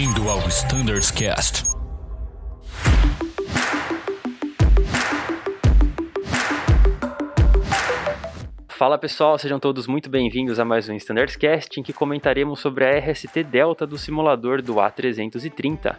Bem-vindo ao Standards Cast. Fala pessoal, sejam todos muito bem-vindos a mais um Standards Cast em que comentaremos sobre a RST Delta do simulador do A330.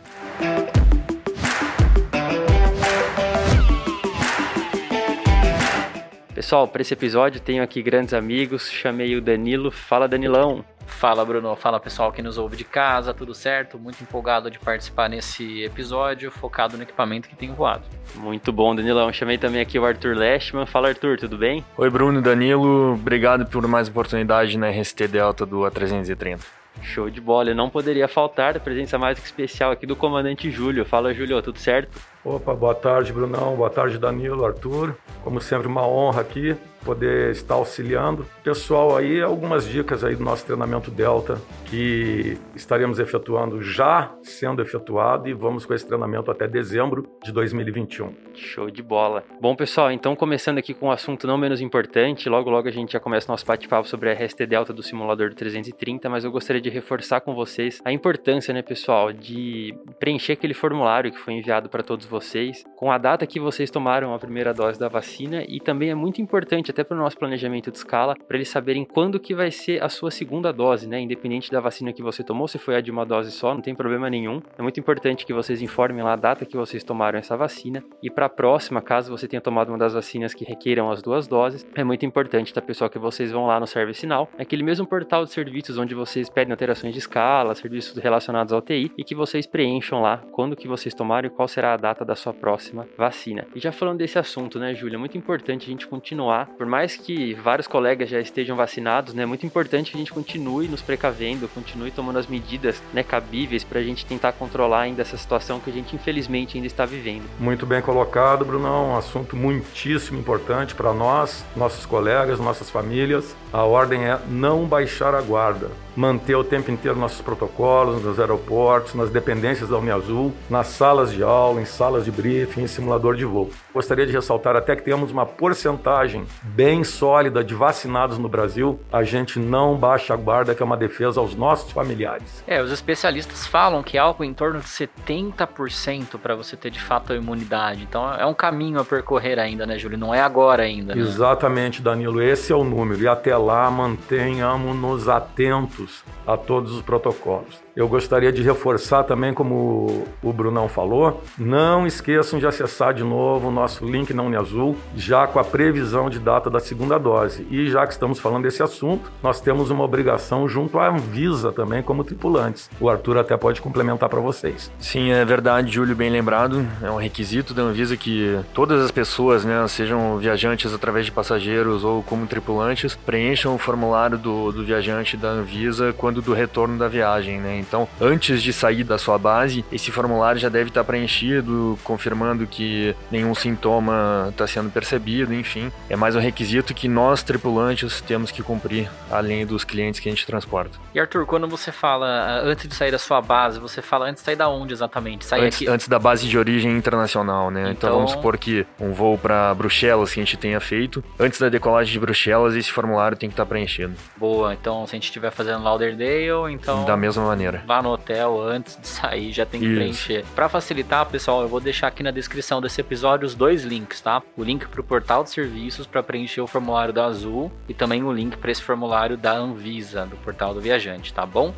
Pessoal, para esse episódio tenho aqui grandes amigos, chamei o Danilo. Fala Danilão. Fala Bruno, fala pessoal que nos ouve de casa, tudo certo? Muito empolgado de participar nesse episódio, focado no equipamento que tem voado. Muito bom, Danilão. Chamei também aqui o Arthur Leshman. Fala Arthur, tudo bem? Oi Bruno, Danilo, obrigado por mais oportunidade na RST Delta do A330. Show de bola, não poderia faltar a presença mais que especial aqui do comandante Júlio. Fala Júlio, tudo certo? Opa, boa tarde Brunão, boa tarde Danilo, Arthur. Como sempre, uma honra aqui poder estar auxiliando. Pessoal, aí algumas dicas aí do nosso treinamento Delta que estaremos efetuando já sendo efetuado e vamos com esse treinamento até dezembro de 2021. Show de bola. Bom, pessoal, então começando aqui com um assunto não menos importante, logo logo a gente já começa nosso bate-papo sobre a RST Delta do simulador do 330, mas eu gostaria de reforçar com vocês a importância, né, pessoal, de preencher aquele formulário que foi enviado para todos vocês, com a data que vocês tomaram a primeira dose da vacina e também é muito importante até para o nosso planejamento de escala, para eles saberem quando que vai ser a sua segunda dose, né? Independente da vacina que você tomou, se foi a de uma dose só, não tem problema nenhum. É muito importante que vocês informem lá a data que vocês tomaram essa vacina e para a próxima, caso você tenha tomado uma das vacinas que requeiram as duas doses, é muito importante, tá, pessoal, que vocês vão lá no Service Now, aquele mesmo portal de serviços onde vocês pedem alterações de escala, serviços relacionados ao TI e que vocês preencham lá quando que vocês tomaram e qual será a data da sua próxima vacina. E já falando desse assunto, né, Júlia, é muito importante a gente continuar, por mais que vários colegas já estejam vacinados, né, é muito importante que a gente continue nos precavendo, continue tomando as medidas né, cabíveis para a gente tentar controlar ainda essa situação que a gente infelizmente ainda está vivendo. Muito bem colocado, Brunão. Um assunto muitíssimo importante para nós, nossos colegas, nossas famílias. A ordem é não baixar a guarda manter o tempo inteiro nossos protocolos nos aeroportos, nas dependências da Uniazul, nas salas de aula, em salas de briefing, em simulador de voo. Gostaria de ressaltar até que temos uma porcentagem bem sólida de vacinados no Brasil. A gente não baixa a guarda, que é uma defesa aos nossos familiares. É, os especialistas falam que é algo em torno de 70% para você ter de fato a imunidade. Então é um caminho a percorrer ainda, né, Júlio? Não é agora ainda. Né? Exatamente, Danilo. Esse é o número. E até lá mantenhamos-nos atentos a todos os protocolos. Eu gostaria de reforçar também, como o Brunão falou, não esqueçam de acessar de novo o nosso link na Uniazul, já com a previsão de data da segunda dose. E já que estamos falando desse assunto, nós temos uma obrigação junto à Anvisa também, como tripulantes. O Arthur até pode complementar para vocês. Sim, é verdade, Júlio, bem lembrado. É um requisito da Anvisa que todas as pessoas, né, sejam viajantes através de passageiros ou como tripulantes, preencham o formulário do, do viajante da Anvisa quando do retorno da viagem, né? Então, antes de sair da sua base, esse formulário já deve estar preenchido, confirmando que nenhum sintoma está sendo percebido, enfim. É mais um requisito que nós, tripulantes, temos que cumprir, além dos clientes que a gente transporta. E Arthur, quando você fala ah, antes de sair da sua base, você fala antes de sair da onde exatamente? Sair antes, aqui... antes da base de origem internacional, né? Então, então vamos supor que um voo para Bruxelas que a gente tenha feito, antes da decolagem de Bruxelas, esse formulário tem que estar preenchido. Boa, então se a gente estiver fazendo Lauderdale, então... Da mesma maneira lá no hotel antes de sair, já tem que Isso. preencher. Para facilitar, pessoal, eu vou deixar aqui na descrição desse episódio os dois links, tá? O link para o portal de serviços para preencher o formulário da Azul e também o link para esse formulário da Anvisa, do portal do viajante, tá bom?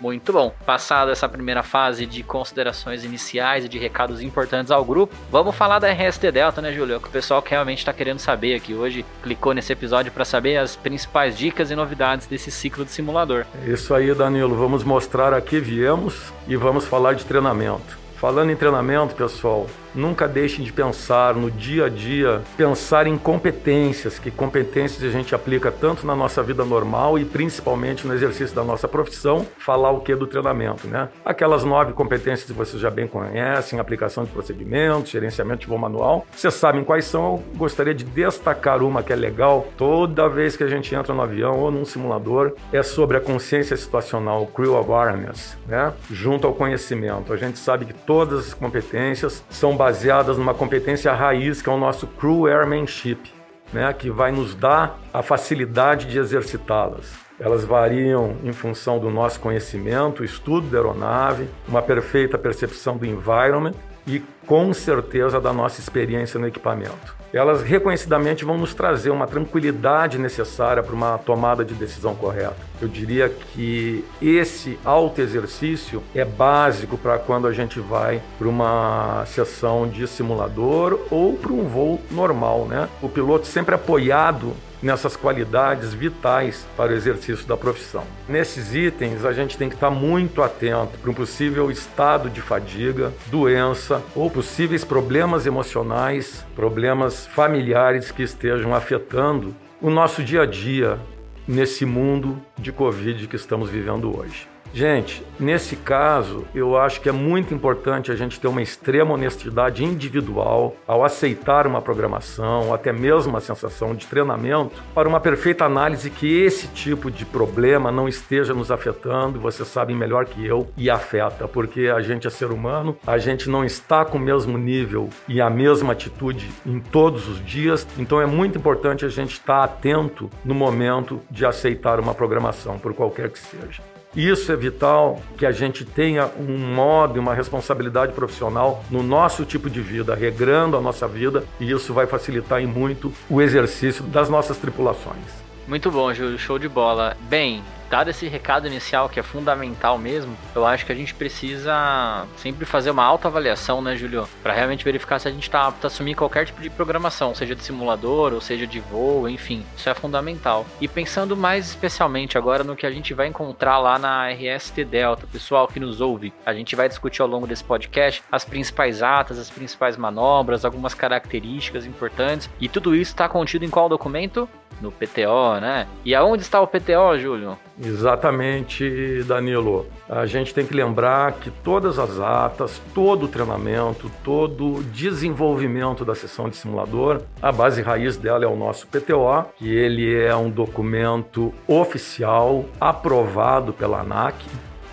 Muito bom. Passada essa primeira fase de considerações iniciais e de recados importantes ao grupo, vamos falar da RST Delta, né, Júlio? É o que o pessoal que realmente está querendo saber aqui hoje. Clicou nesse episódio para saber as principais dicas e novidades desse ciclo de simulador. Isso aí, Danilo. Vamos mostrar a que viemos e vamos falar de treinamento. Falando em treinamento, pessoal, Nunca deixem de pensar no dia a dia, pensar em competências, que competências a gente aplica tanto na nossa vida normal e principalmente no exercício da nossa profissão. Falar o que do treinamento, né? Aquelas nove competências que vocês já bem conhecem, aplicação de procedimentos, gerenciamento de voo manual. Vocês sabem quais são, eu gostaria de destacar uma que é legal toda vez que a gente entra no avião ou num simulador, é sobre a consciência situacional, crew awareness, né? Junto ao conhecimento. A gente sabe que todas as competências são baseadas numa competência raiz que é o nosso crew airmanship. né, que vai nos dar a facilidade de exercitá-las. Elas variam em função do nosso conhecimento, estudo da aeronave, uma perfeita percepção do environment e com certeza da nossa experiência no equipamento. Elas reconhecidamente vão nos trazer uma tranquilidade necessária para uma tomada de decisão correta. Eu diria que esse autoexercício é básico para quando a gente vai para uma sessão de simulador ou para um voo normal, né? O piloto sempre apoiado nessas qualidades vitais para o exercício da profissão. Nesses itens, a gente tem que estar muito atento para um possível estado de fadiga, doença ou possíveis problemas emocionais, problemas familiares que estejam afetando o nosso dia a dia nesse mundo de Covid que estamos vivendo hoje. Gente, nesse caso, eu acho que é muito importante a gente ter uma extrema honestidade individual ao aceitar uma programação, até mesmo uma sensação de treinamento, para uma perfeita análise que esse tipo de problema não esteja nos afetando, você sabe melhor que eu, e afeta, porque a gente é ser humano, a gente não está com o mesmo nível e a mesma atitude em todos os dias, então é muito importante a gente estar atento no momento de aceitar uma programação, por qualquer que seja. Isso é vital que a gente tenha um modo e uma responsabilidade profissional no nosso tipo de vida, regrando a nossa vida, e isso vai facilitar em muito o exercício das nossas tripulações. Muito bom, Júlio, show de bola. Bem, dado esse recado inicial que é fundamental mesmo, eu acho que a gente precisa sempre fazer uma autoavaliação, né, Julio? Para realmente verificar se a gente está apto a assumir qualquer tipo de programação, seja de simulador ou seja de voo, enfim. Isso é fundamental. E pensando mais especialmente agora no que a gente vai encontrar lá na RST Delta, pessoal que nos ouve, a gente vai discutir ao longo desse podcast as principais atas, as principais manobras, algumas características importantes. E tudo isso está contido em qual documento? no PTO, né? E aonde está o PTO, Júlio? Exatamente, Danilo. A gente tem que lembrar que todas as atas, todo o treinamento, todo o desenvolvimento da sessão de simulador, a base raiz dela é o nosso PTO, que ele é um documento oficial aprovado pela ANAC,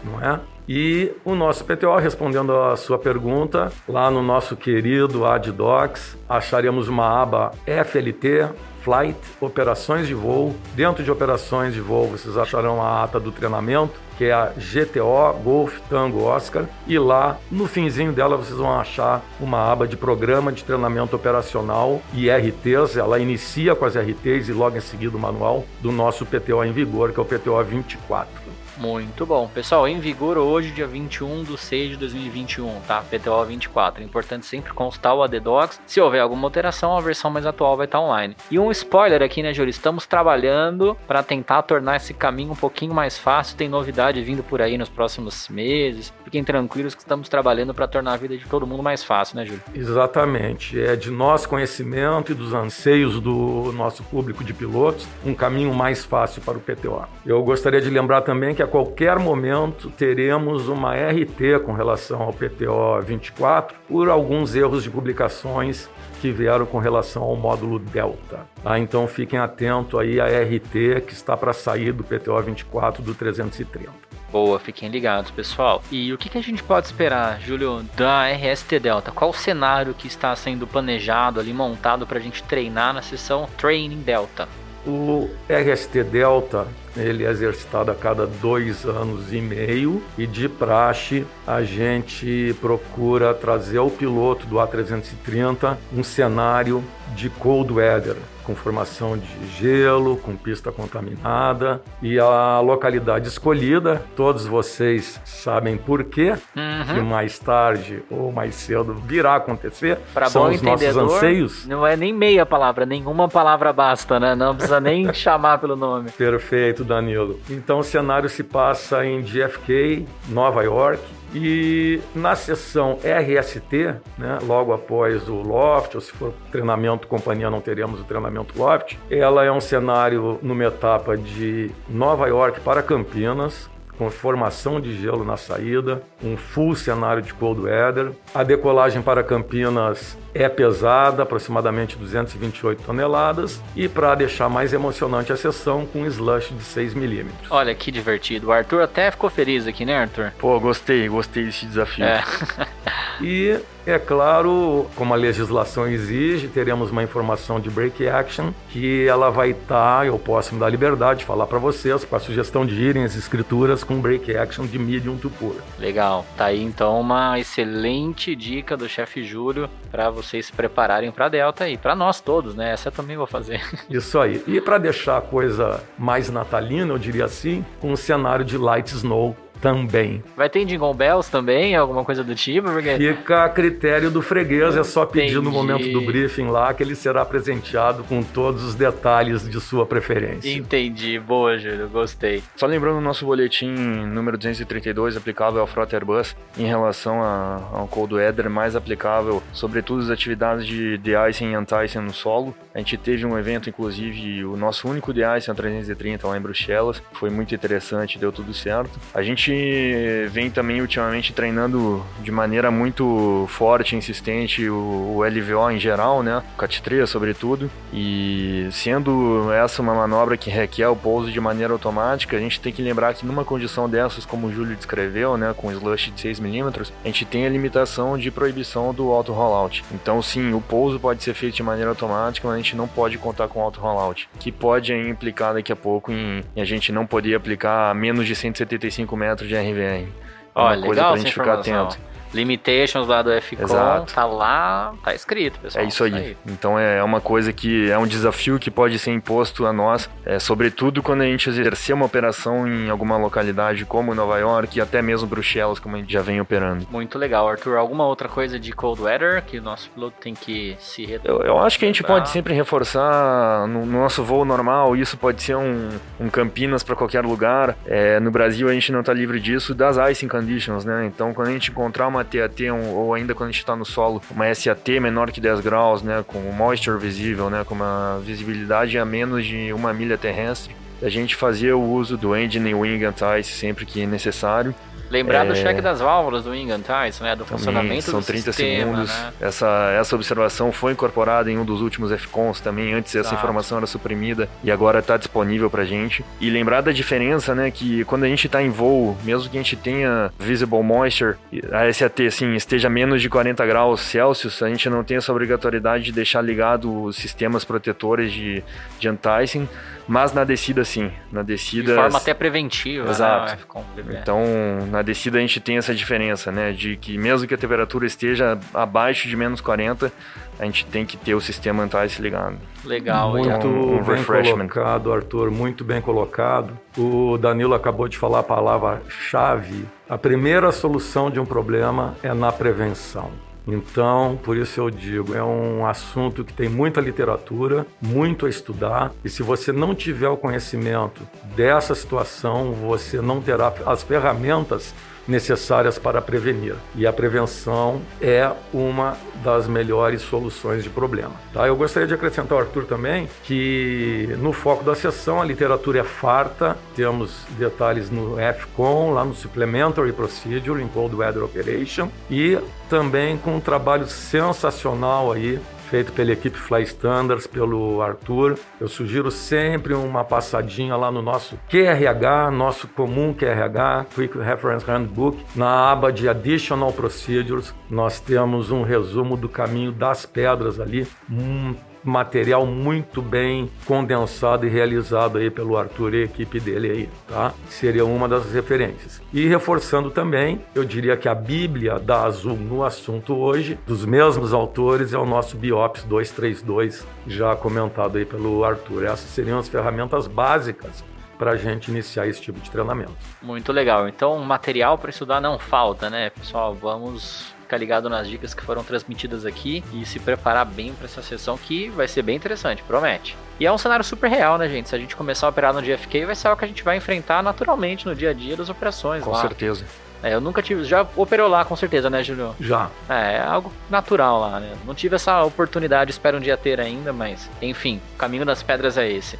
não é? E o nosso PTO, respondendo a sua pergunta, lá no nosso querido AdDocs, acharemos uma aba FLT, Flight, operações de voo. Dentro de operações de voo, vocês acharão a ata do treinamento, que é a GTO, Golf Tango Oscar, e lá no finzinho dela vocês vão achar uma aba de programa de treinamento operacional e RTs. Ela inicia com as RTs e logo em seguida o manual do nosso PTO em vigor, que é o PTO 24. Muito bom. Pessoal, em vigor hoje, dia 21 de 6 de 2021, tá? PTO 24. É importante sempre constar o ADDocs. Se houver alguma alteração, a versão mais atual vai estar online. E um spoiler aqui, né, Júlio? Estamos trabalhando para tentar tornar esse caminho um pouquinho mais fácil. Tem novidade vindo por aí nos próximos meses. Fiquem tranquilos que estamos trabalhando para tornar a vida de todo mundo mais fácil, né, Júlio? Exatamente. É de nosso conhecimento e dos anseios do nosso público de pilotos um caminho mais fácil para o PTO. Eu gostaria de lembrar também que a qualquer momento teremos uma RT com relação ao PTO 24 por alguns erros de publicações que vieram com relação ao módulo Delta. Tá? Então fiquem atentos aí à RT que está para sair do PTO 24 do 330. Boa, fiquem ligados, pessoal. E o que, que a gente pode esperar, Júlio, da RST Delta? Qual o cenário que está sendo planejado ali, montado para a gente treinar na sessão Training Delta? O RST Delta ele é exercitado a cada dois anos e meio e de praxe a gente procura trazer ao piloto do A330 um cenário de cold weather, com formação de gelo, com pista contaminada e a localidade escolhida, todos vocês sabem por quê, uhum. que mais tarde ou mais cedo virá acontecer. Para bom os nossos anseios. Não é nem meia palavra, nenhuma palavra basta, né? Não precisa nem chamar pelo nome. Perfeito, Danilo. Então o cenário se passa em JFK, Nova York, e na sessão RST, né, logo após o Loft, ou se for treinamento companhia, não teremos o treinamento Loft, ela é um cenário numa etapa de Nova York para Campinas, com formação de gelo na saída, um full cenário de cold weather. A decolagem para Campinas é pesada, aproximadamente 228 toneladas, e para deixar mais emocionante a sessão, com um slush de 6 milímetros. Olha que divertido. O Arthur até ficou feliz aqui, né, Arthur? Pô, gostei, gostei desse desafio. É. E, é claro, como a legislação exige, teremos uma informação de break action que ela vai estar, tá, eu posso me dar liberdade de falar para vocês, com a sugestão de irem as escrituras com break action de medium to poor. Legal. Tá aí então uma excelente dica do chefe Júlio para vocês se prepararem para Delta e para nós todos, né? Essa eu também vou fazer. Isso aí. E para deixar a coisa mais natalina, eu diria assim, um cenário de light snow também. Vai ter Jingle Bells também, alguma coisa do tipo? Porque... Fica a critério do freguês, é só pedir Entendi. no momento do briefing lá que ele será presenteado com todos os detalhes de sua preferência. Entendi, boa, Júlio, gostei. Só lembrando o nosso boletim número 232, aplicável ao Frota Airbus, em relação a, ao Cold Weather, mais aplicável, sobretudo as atividades de de-icing e anti-icing no solo. A gente teve um evento, inclusive, o nosso único de-icing a 330 lá em Bruxelas, foi muito interessante, deu tudo certo. A gente gente vem também ultimamente treinando de maneira muito forte, insistente o, o LVO em geral, né? O CAT 3 sobretudo. E sendo essa uma manobra que requer o pouso de maneira automática, a gente tem que lembrar que numa condição dessas, como o Júlio descreveu, né, com slush de 6 mm, a gente tem a limitação de proibição do auto rollout. Então, sim, o pouso pode ser feito de maneira automática, mas a gente não pode contar com auto rollout, que pode implicar daqui a pouco em a gente não poder aplicar menos de 175 metros de RVR. Olha, uma coisa pra gente ficar atento. Limitations lá do FCOM, tá lá, tá escrito, pessoal. É isso aí. aí. Então é uma coisa que é um desafio que pode ser imposto a nós, é, sobretudo quando a gente exercer uma operação em alguma localidade como Nova York e até mesmo Bruxelas, como a gente já vem operando. Muito legal, Arthur. Alguma outra coisa de cold weather que o nosso piloto tem que se eu, eu acho que a gente pode sempre reforçar no, no, nosso voo normal, isso pode ser um, um Campinas para qualquer lugar. É, no Brasil a gente não está livre disso, das icing conditions, né? Então quando a gente encontrar uma uma TAT um, ou ainda quando a gente está no solo, uma SAT menor que 10 graus, né, com moisture visível, né, com uma visibilidade a menos de uma milha terrestre, a gente fazia o uso do engine wing anti sempre que necessário Lembrar é... do cheque das válvulas do Ingan Tyson, né? Do Também funcionamento são do 30 sistema, segundos. Né? Essa, essa observação foi incorporada em um dos últimos FCONs também. Antes essa informação era suprimida e agora está disponível pra gente. E lembrar da diferença, né? Que quando a gente está em voo, mesmo que a gente tenha visible moisture, a SAT assim, esteja menos de 40 graus Celsius, a gente não tem essa obrigatoriedade de deixar ligado os sistemas protetores de, de anti-icing mas na descida, sim. Na descida. De forma até preventiva, né, Exato. Né? Então, na descida a gente tem essa diferença, né? De que mesmo que a temperatura esteja abaixo de menos 40, a gente tem que ter o sistema anti ligado. Legal, Muito um, um bem colocado, Arthur, muito bem colocado. O Danilo acabou de falar a palavra-chave. A primeira solução de um problema é na prevenção. Então, por isso eu digo, é um assunto que tem muita literatura, muito a estudar, e se você não tiver o conhecimento dessa situação, você não terá as ferramentas necessárias para prevenir. E a prevenção é uma das melhores soluções de problema. Tá? Eu gostaria de acrescentar, Arthur, também, que no foco da sessão a literatura é farta, temos detalhes no FCON, lá no Supplementary Procedure, em Cold Weather Operation, e também com um trabalho sensacional aí feito pela equipe Fly Standards, pelo Arthur. Eu sugiro sempre uma passadinha lá no nosso QRH, nosso comum QRH, Quick Reference Handbook, na aba de Additional Procedures. Nós temos um resumo do caminho das pedras ali, um material muito bem condensado e realizado aí pelo Arthur e a equipe dele aí, tá? Seria uma das referências. E reforçando também, eu diria que a Bíblia da Azul no assunto hoje, dos mesmos autores, é o nosso Biops 232, já comentado aí pelo Arthur. Essas seriam as ferramentas básicas para a gente iniciar esse tipo de treinamento. Muito legal. Então, material para estudar não falta, né, pessoal? Vamos ficar ligado nas dicas que foram transmitidas aqui e se preparar bem para essa sessão que vai ser bem interessante, promete. E é um cenário super real, né, gente? Se a gente começar a operar no GFK, vai ser algo que a gente vai enfrentar naturalmente no dia a dia das operações. Com lá. certeza. É, eu nunca tive. Já operou lá, com certeza, né, Júlio? Já. É, é algo natural lá, né? Não tive essa oportunidade, espero um dia ter ainda, mas enfim, o caminho das pedras é esse.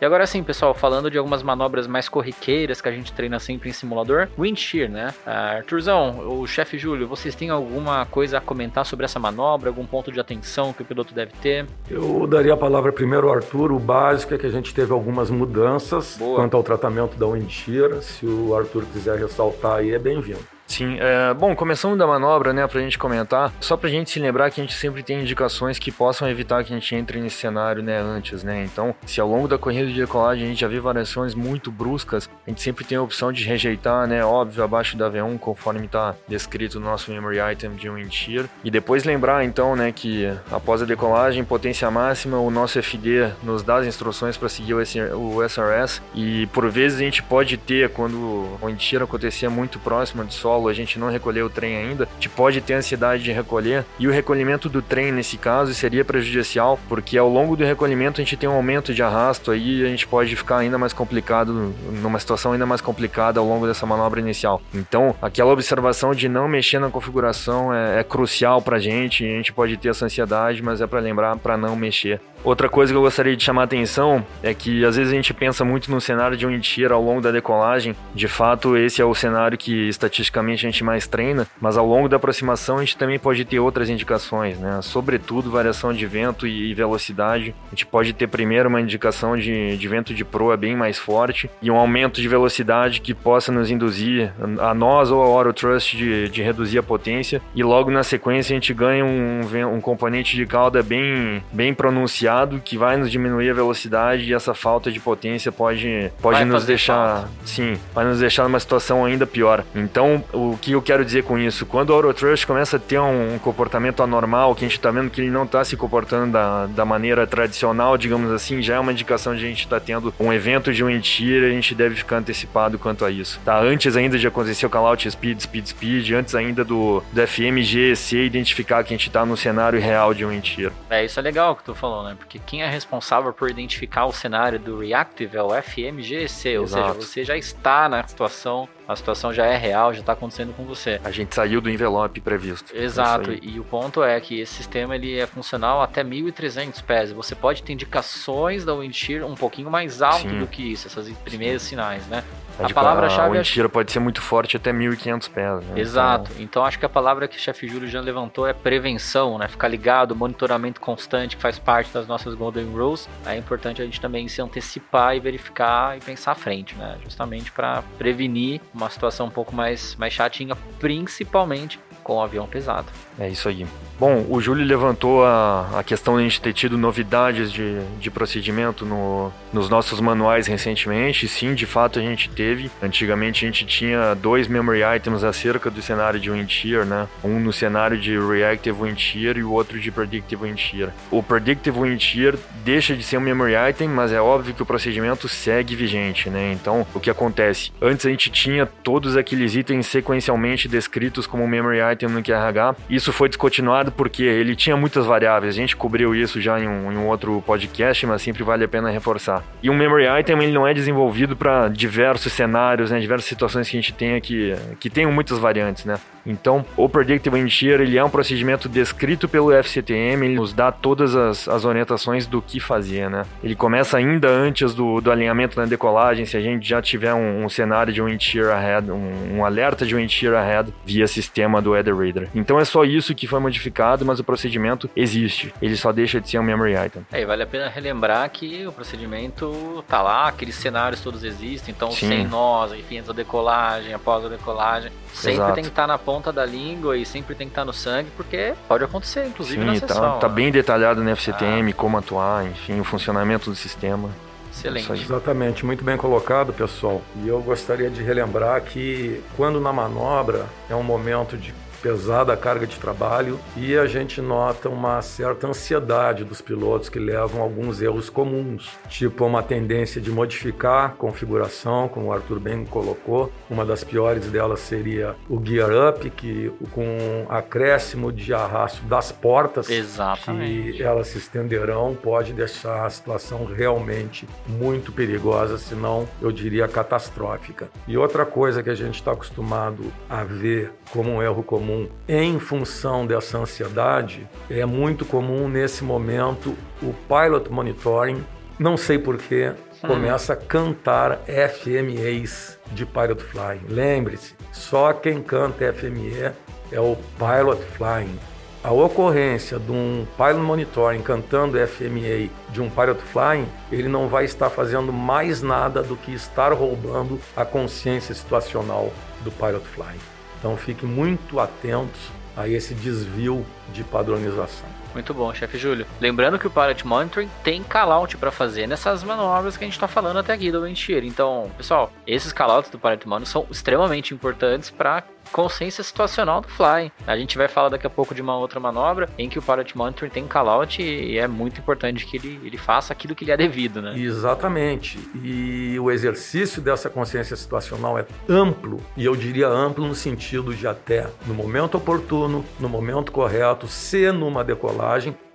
E agora sim, pessoal, falando de algumas manobras mais corriqueiras que a gente treina sempre em simulador, wind shear, né? Uh, Arthurzão, o chefe Júlio, vocês têm alguma coisa a comentar sobre essa manobra, algum ponto de atenção que o piloto deve ter? Eu daria a palavra primeiro ao Arthur, o básico é que a gente teve algumas mudanças Boa. quanto ao tratamento da wind shear, se o Arthur quiser ressaltar aí é bem-vindo. Sim, é, bom, começando da manobra, né, pra gente comentar, só pra gente se lembrar que a gente sempre tem indicações que possam evitar que a gente entre nesse cenário, né, antes, né, então, se ao longo da corrida de decolagem a gente já vê variações muito bruscas, a gente sempre tem a opção de rejeitar, né, óbvio, abaixo da V1, conforme tá descrito no nosso memory item de wind shear, e depois lembrar, então, né, que após a decolagem, potência máxima, o nosso FD nos dá as instruções para seguir o SRS, e por vezes a gente pode ter, quando o shear acontecia muito próximo de sol, a gente não recolheu o trem ainda, a gente pode ter ansiedade de recolher. E o recolhimento do trem, nesse caso, seria prejudicial, porque ao longo do recolhimento a gente tem um aumento de arrasto aí a gente pode ficar ainda mais complicado, numa situação ainda mais complicada ao longo dessa manobra inicial. Então, aquela observação de não mexer na configuração é, é crucial pra gente, a gente pode ter essa ansiedade, mas é para lembrar para não mexer. Outra coisa que eu gostaria de chamar a atenção é que às vezes a gente pensa muito no cenário de um tiro ao longo da decolagem. De fato, esse é o cenário que estatisticamente a gente mais treina, mas ao longo da aproximação a gente também pode ter outras indicações, né? Sobretudo variação de vento e velocidade. A gente pode ter primeiro uma indicação de, de vento de proa bem mais forte e um aumento de velocidade que possa nos induzir a nós ou ao Autotrust de, de reduzir a potência e logo na sequência a gente ganha um, um componente de cauda bem, bem pronunciado que vai nos diminuir a velocidade e essa falta de potência pode, pode nos deixar, falta. sim, vai nos deixar numa situação ainda pior. Então, o que eu quero dizer com isso? Quando o Autotrust começa a ter um, comportamento anormal, que a gente está vendo que ele não está se comportando da, da maneira tradicional, digamos assim, já é uma indicação de a gente estar tá tendo um evento de wind shear e a gente deve ficar antecipado quanto a isso. Tá? Antes ainda de acontecer o callout speed, speed, speed, antes ainda do, do FMGC identificar que a gente está no cenário real de wind shear. É, isso é legal que tu falou, né? Porque quem é responsável por identificar o cenário do Reactive é o FMGC, ou seja, você já está na situação, a situação já é real, já está acontecendo com você. A gente saiu do envelope previsto. Exato, e o ponto é que esse sistema ele é funcional até 1.300 pés. Você pode ter indicações da wind shear um pouquinho mais alto Sim. do que isso, esses primeiros Sim. sinais, né? A, a palavra-chave. A tira pode ser muito forte até 1.500 pés. Né? Exato. Então... então... acho que a palavra que o chefe Júlio já levantou é prevenção, né? Ficar ligado, monitoramento constante, que faz parte das nossas Golden Rules. É importante a gente também se antecipar e verificar e pensar à frente, né? Justamente para prevenir uma situação um pouco mais, mais chatinha, principalmente com o avião pesado. É isso aí. Bom, o Júlio levantou a, a questão de a gente ter tido novidades de, de procedimento no, nos nossos manuais recentemente. Sim, de fato a gente teve. Antigamente a gente tinha dois memory items acerca do cenário de wind shear, né? Um no cenário de reactive wind shear e o outro de predictive wind shear. O predictive wind shear deixa de ser um memory item, mas é óbvio que o procedimento segue vigente, né? Então, o que acontece? Antes a gente tinha todos aqueles itens sequencialmente descritos como memory item no QRH. Isso foi descontinuado porque ele tinha muitas variáveis. A gente cobriu isso já em um, em um outro podcast, mas sempre vale a pena reforçar. E um memory item ele não é desenvolvido para diversos cenários, né, diversas situações que a gente tem aqui, que tenham muitas variantes, né? Então, o Predictive Engineer, ele é um procedimento descrito pelo FCTM, ele nos dá todas as, as orientações do que fazer, né? Ele começa ainda antes do, do alinhamento na decolagem, se a gente já tiver um, um cenário de wind shear ahead, um, um, alerta de wind shear ahead via sistema do Weather Reader. Então é só isso que foi modificado, mas o procedimento existe. Ele só deixa de ser um memory item. É, e vale a pena relembrar que o procedimento tá lá, aqueles cenários todos existem, então Sim. sem nós, enfim, antes da decolagem, após a decolagem, sempre Exato. tem que estar tá na ponta da língua e sempre tem que estar no sangue, porque pode acontecer, inclusive Sim, na tá, sessão. Tá, bem detalhado no FCTM, ah. como atuar, enfim, o funcionamento do sistema. Excelente. Exatamente, muito bem colocado, pessoal. E eu gostaria de relembrar que quando na manobra é um momento de pesada carga de trabalho e a gente nota uma certa ansiedade dos pilotos que levam a alguns erros comuns, tipo uma tendência de modificar a configuração, como o Arthur bem colocou. Uma das piores delas seria o gear up, que com acréscimo de arrasto das portas, Exatamente. que elas se estenderão, pode deixar a situação realmente muito perigosa, se não eu diria catastrófica. E outra coisa que a gente está acostumado a ver como um erro comum comum em função dessa ansiedade, é muito comum nesse momento o pilot monitoring. Não sei porquê, começa a cantar FMEs de Pilot Flying. Lembre-se, só quem canta FME é o Pilot Flying. A ocorrência de um Pilot Monitoring cantando FMA de um Pilot Flying, ele não vai estar fazendo mais nada do que estar roubando a consciência situacional do Pilot Flying. Então fiquem muito atentos a esse desvio de padronização. Muito bom, chefe Júlio. Lembrando que o Pilot Monitoring tem callout para fazer nessas manobras que a gente está falando até aqui do Windshear. Então, pessoal, esses callouts do Pilot Monitoring são extremamente importantes para consciência situacional do fly. A gente vai falar daqui a pouco de uma outra manobra em que o Pilot Monitor tem callout e é muito importante que ele, ele faça aquilo que lhe é devido, né? Exatamente. E o exercício dessa consciência situacional é amplo, e eu diria amplo no sentido de até no momento oportuno, no momento correto, se numa decolagem,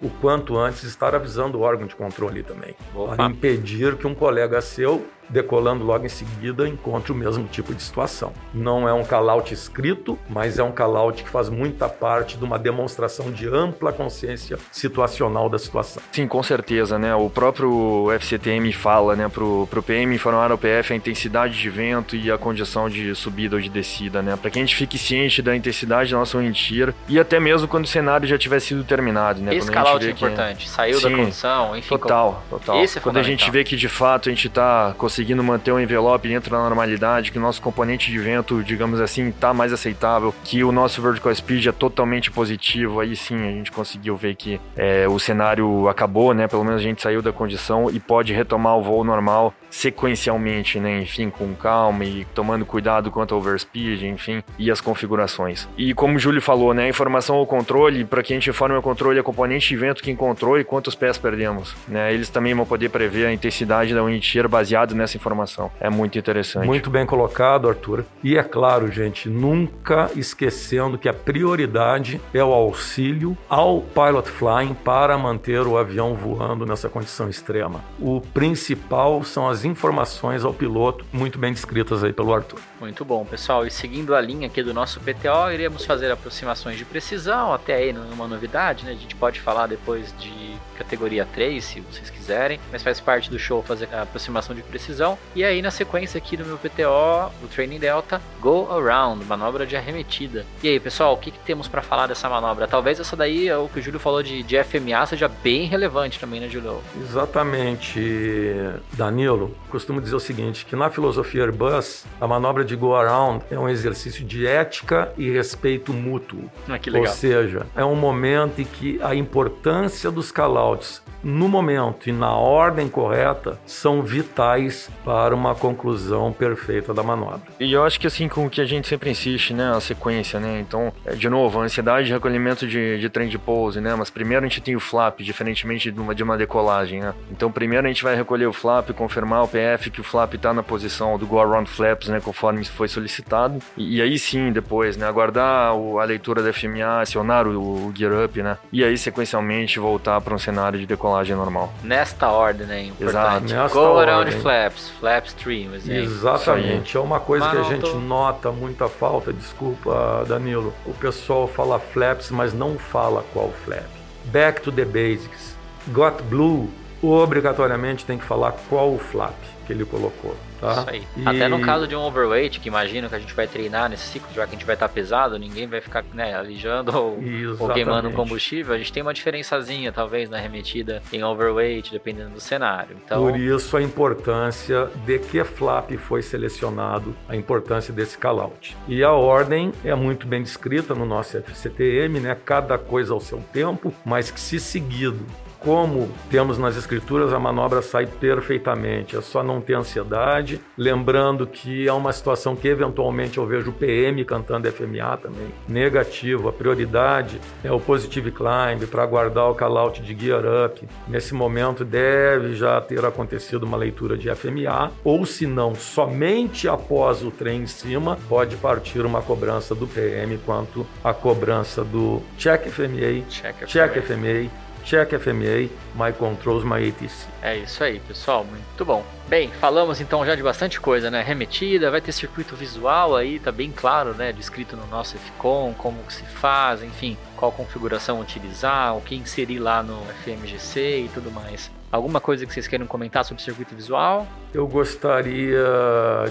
o quanto antes estar avisando o órgão de controle também, Opa. para impedir que um colega seu decolando logo em seguida encontre o mesmo tipo de situação. Não é um call-out escrito, mas é um call-out que faz muita parte de uma demonstração de ampla consciência situacional da situação. Sim, com certeza, né? O próprio FCTM fala, né, pro, pro PM informar ao PF a intensidade de vento e a condição de subida ou de descida, né? Para que a gente fique ciente da intensidade da nossa mentira e até mesmo quando o cenário já tiver sido terminado, né? Esse call-out é importante, que... saiu Sim, da condição, enfim. Total, total. Esse é quando a gente vê que de fato a gente tá conseguindo conseguindo manter o envelope dentro da normalidade, que o nosso componente de vento, digamos assim, está mais aceitável, que o nosso vertical speed é totalmente positivo, aí sim a gente conseguiu ver que é, o cenário acabou, né? Pelo menos a gente saiu da condição e pode retomar o voo normal sequencialmente, né? Enfim, com calma e tomando cuidado quanto ao overspeed, enfim, e as configurações. E como o Júlio falou, né? A informação ao controle, para que a gente informe o controle, é componente de vento que encontrou e quantos pés perdemos, né? Eles também vão poder prever a intensidade da wind shear baseado nessa essa informação. É muito interessante. Muito bem colocado, Arthur. E é claro, gente, nunca esquecendo que a prioridade é o auxílio ao pilot flying para manter o avião voando nessa condição extrema. O principal são as informações ao piloto, muito bem descritas aí pelo Arthur. Muito bom, pessoal. E seguindo a linha aqui do nosso PTO, iremos fazer aproximações de precisão, até aí numa novidade, né? A gente pode falar depois de categoria 3, se vocês quiserem, mas faz parte do show fazer a aproximação de precisão. E aí, na sequência aqui do meu PTO, o Training Delta, Go Around, manobra de arremetida. E aí, pessoal, o que, que temos para falar dessa manobra? Talvez essa daí, é o que o Júlio falou de, de FMA, seja bem relevante também, né, Júlio? Exatamente, Danilo. Costumo dizer o seguinte, que na filosofia Airbus, a manobra de Go Around é um exercício de ética e respeito mútuo. Ah, que legal. Ou seja, é um momento em que a importância dos call no momento e na ordem correta são vitais para uma conclusão perfeita da manobra. E eu acho que assim com o que a gente sempre insiste, né, a sequência, né? Então, é, de novo, a ansiedade de recolhimento de, de trem de pouso, né? Mas primeiro a gente tem o flap, diferentemente de uma, de uma decolagem, né? Então, primeiro a gente vai recolher o flap, confirmar o PF que o flap está na posição do go around flaps, né, conforme foi solicitado. E, e aí sim, depois, né, aguardar o, a leitura da FMA, acionar o, o gear up, né? E aí sequencialmente voltar para um cenário de decolagem normal. Nesta ordem, né? Importante. Exato. Go around ordem. flaps, flaps stream. Exatamente. É uma coisa que a gente nota muita falta, desculpa, Danilo. O pessoal fala flaps, mas não fala qual flap. Back to the basics. Got blue, obrigatoriamente tem que falar qual o flap que ele colocou. Tá? Isso aí. E... Até no caso de um overweight, que imagino que a gente vai treinar nesse ciclo, já que a gente vai estar pesado, ninguém vai ficar né, alijando ou, ou queimando combustível. A gente tem uma diferençazinha, talvez, na remetida em overweight, dependendo do cenário. Então... Por isso a importância de que flap foi selecionado, a importância desse callout. E a ordem é muito bem descrita no nosso FCTM, né? Cada coisa ao seu tempo, mas que se seguido como temos nas escrituras, a manobra sai perfeitamente. É só não ter ansiedade. Lembrando que é uma situação que eventualmente eu vejo o PM cantando FMA também. Negativo. A prioridade é o positive climb para aguardar o call-out de gear up. Nesse momento deve já ter acontecido uma leitura de FMA, ou se não, somente após o trem em cima, pode partir uma cobrança do PM quanto a cobrança do check FMA, check, check FMA Check FMA, My Controls, My ATC. É isso aí, pessoal, muito bom. Bem, falamos então já de bastante coisa, né? Remetida, vai ter circuito visual aí, tá bem claro, né? Descrito no nosso FCOM, como se faz, enfim, qual configuração utilizar, o que inserir lá no FMGC e tudo mais. Alguma coisa que vocês queiram comentar sobre circuito visual? Eu gostaria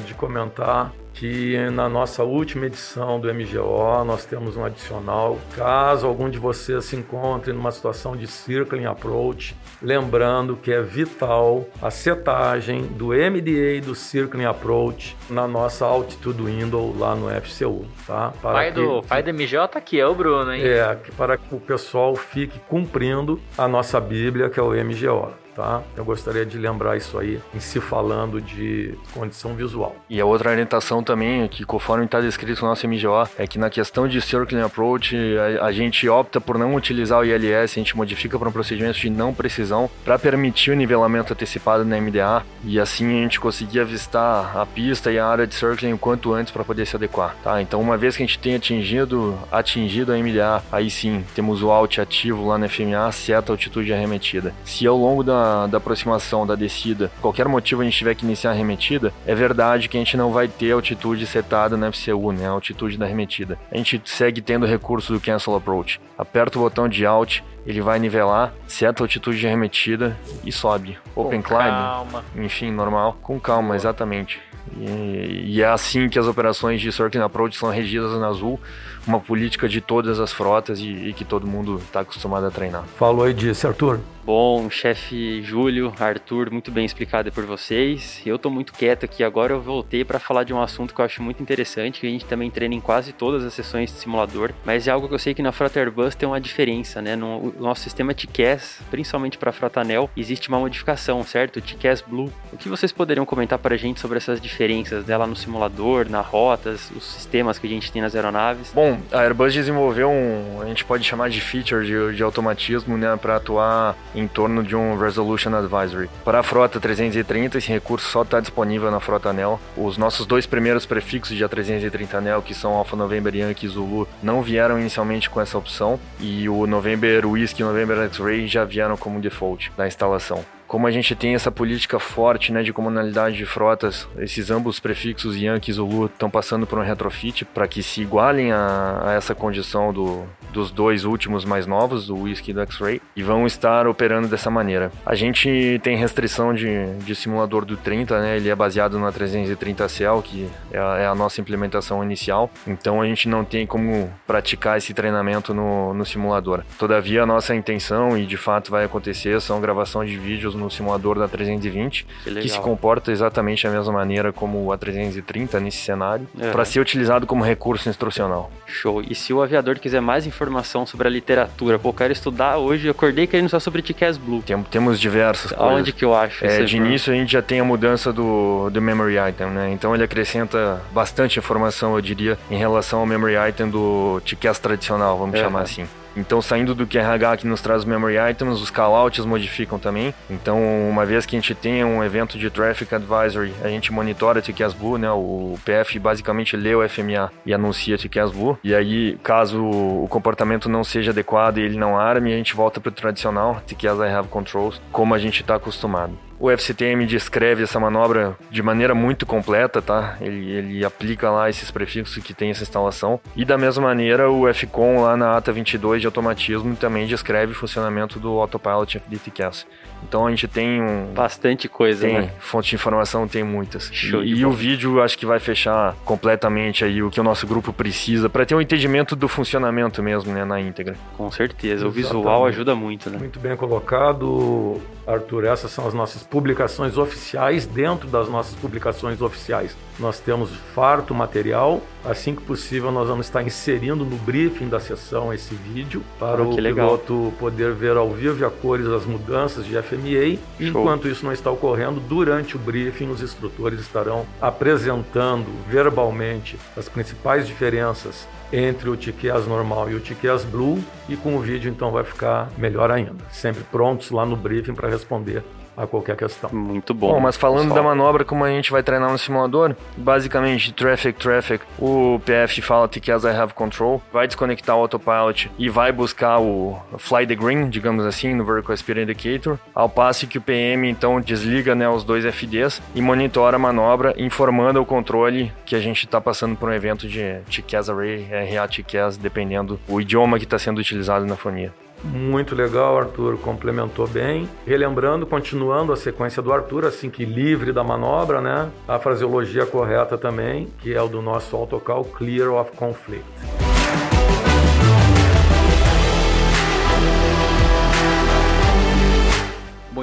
de comentar que na nossa última edição do MGO nós temos um adicional. Caso algum de vocês se encontre numa situação de circling approach, lembrando que é vital a setagem do MDA do circling approach na nossa altitude window lá no FCU, tá? Para pai, que, do, pai do MGO tá aqui, é o Bruno, hein? É, para que o pessoal fique cumprindo a nossa Bíblia, que é o MGO tá? Eu gostaria de lembrar isso aí, em se falando de condição visual. E a outra orientação também, que conforme está descrito no nosso MGO, é que na questão de Circling Approach, a, a gente opta por não utilizar o ILS, a gente modifica para um procedimento de não precisão, para permitir o nivelamento antecipado na MDA, e assim a gente conseguir avistar a pista e a área de Circling o quanto antes para poder se adequar, tá? Então uma vez que a gente tenha atingido, atingido a MDA, aí sim, temos o alt ativo lá na FMA, seta altitude arremetida. Se ao longo da da, aproximação, da descida, qualquer motivo a gente tiver que iniciar a arremetida, é verdade que a gente não vai ter altitude setada na FCU, né? A altitude da arremetida. A gente segue tendo recurso do Cancel Approach. Aperta o botão de Alt, ele vai nivelar, seta a altitude de arremetida e sobe. Open com climb, calma. enfim, normal. Com calma, exatamente. E, e, é assim que as operações de Circling Approach são regidas na Azul, uma política de todas as frotas e, e que todo mundo está acostumado a treinar. Falou aí disso, Arthur bom, chefe Júlio, Arthur, muito bem explicado por vocês. Eu tô muito quieto aqui agora, eu voltei para falar de um assunto que eu acho muito interessante, que a gente também treina em quase todas as sessões de simulador, mas é algo que eu sei que na frota Airbus tem uma diferença, né? No nosso sistema TCAS, principalmente para a frota Anel, existe uma modificação, certo? TCAS Blue. O que vocês poderiam comentar para a gente sobre essas diferenças dela no simulador, nas rotas, os sistemas que a gente tem nas aeronaves? Bom, a Airbus desenvolveu um, a gente pode chamar de feature de, de automatismo, né, para atuar em torno de um Resolution Advisory. Para a frota 330, esse recurso só está disponível na frota ANEL. Os nossos dois primeiros prefixos de A330 ANEL, que são Alpha November Yankee e Zulu, não vieram inicialmente com essa opção, e o November Whiskey e November X-Ray já vieram como default da instalação como a gente tem essa política forte né, de comunalidade de frotas, esses ambos prefixos Yankee e Zulu estão passando por um retrofit para que se igualem a, a essa condição do, dos dois últimos mais novos, do Whisky e do X-Ray, e vão estar operando dessa maneira. A gente tem restrição de, de simulador do 30, né, ele é baseado na 330 Cell, que é a, é a, nossa implementação inicial, então a gente não tem como praticar esse treinamento no, no simulador. Todavia, a nossa intenção, e de fato vai acontecer, são gravação de vídeos no simulador da 320, que, que, se comporta exatamente da mesma maneira como a 330 nesse cenário, uhum. para ser utilizado como recurso instrucional. Show. E se o aviador quiser mais informação sobre a literatura, pô, quero estudar hoje, eu acordei querendo só sobre TCAS Blue. Tem, temos diversas coisas. Onde que eu acho? É, de início a gente já tem a mudança do, do memory item, né? Então ele acrescenta bastante informação, eu diria, em relação ao memory item do TCAS tradicional, vamos uhum. chamar assim. Então, saindo do QRH que nos traz memory items, os callouts modificam também. Então, uma vez que a gente tenha um evento de Traffic Advisory, a gente monitora TQS Blue, né? O PF basicamente lê o FMA e anuncia TQS Blue. E aí, caso o comportamento não seja adequado e ele não arme, a gente volta para o tradicional, TQS I Have Controls, como a gente está acostumado. O FCTM descreve essa manobra de maneira muito completa, tá? Ele, ele aplica lá esses prefixos que tem essa instalação. E da mesma maneira, o FCOM lá na ata 22 de automatismo também descreve o funcionamento do Autopilot FDTCAS. Então a gente tem um... Bastante coisa, tem, né? Fonte de informação tem muitas. Show e, e o vídeo acho que vai fechar completamente aí o que o nosso grupo precisa para ter um entendimento do funcionamento mesmo, né, na íntegra. Com certeza. Exatamente. O visual ajuda muito, né? Muito bem colocado, Arthur. Essas são as nossas publicações oficiais. Dentro das nossas publicações oficiais, nós temos farto material. Assim que possível, nós vamos estar inserindo no briefing da sessão esse vídeo para ah, o piloto poder ver ao vivo e a cores as mudanças de FMA. Show. Enquanto isso não está ocorrendo, durante o briefing, os instrutores estarão apresentando verbalmente as principais diferenças entre o TQAS normal e o TQAS Blue e com o vídeo então vai ficar melhor ainda. Sempre prontos lá no briefing para responder a qualquer questão. Muito bom. Bom, mas falando pessoal. da manobra, como a gente vai treinar no simulador, basicamente, traffic, traffic, o PF fala que as I have control, vai desconectar o autopilot e vai buscar o fly the green, digamos assim, no Vertical Speed Indicator, ao passo que o PM, então, desliga né, os dois FDs e monitora a manobra, informando o controle que a gente está passando por um evento de TCAS Array, RA TCAS, dependendo o idioma que está sendo utilizado na fonia. Muito legal, Arthur complementou bem. Relembrando, continuando a sequência do Arthur, assim que livre da manobra, né? A fraseologia correta também, que é o do nosso autocal Clear of Conflict.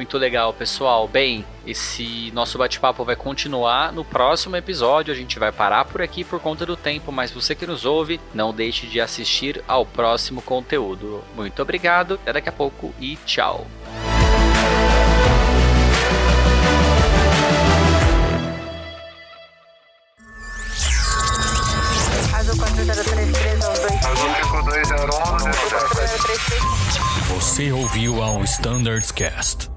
Muito legal, pessoal. Bem, esse nosso bate-papo vai continuar no próximo episódio. A gente vai parar por aqui por conta do tempo, mas você que nos ouve, não deixe de assistir ao próximo conteúdo. Muito obrigado, até daqui a pouco e tchau. Você ouviu ao Standards Cast.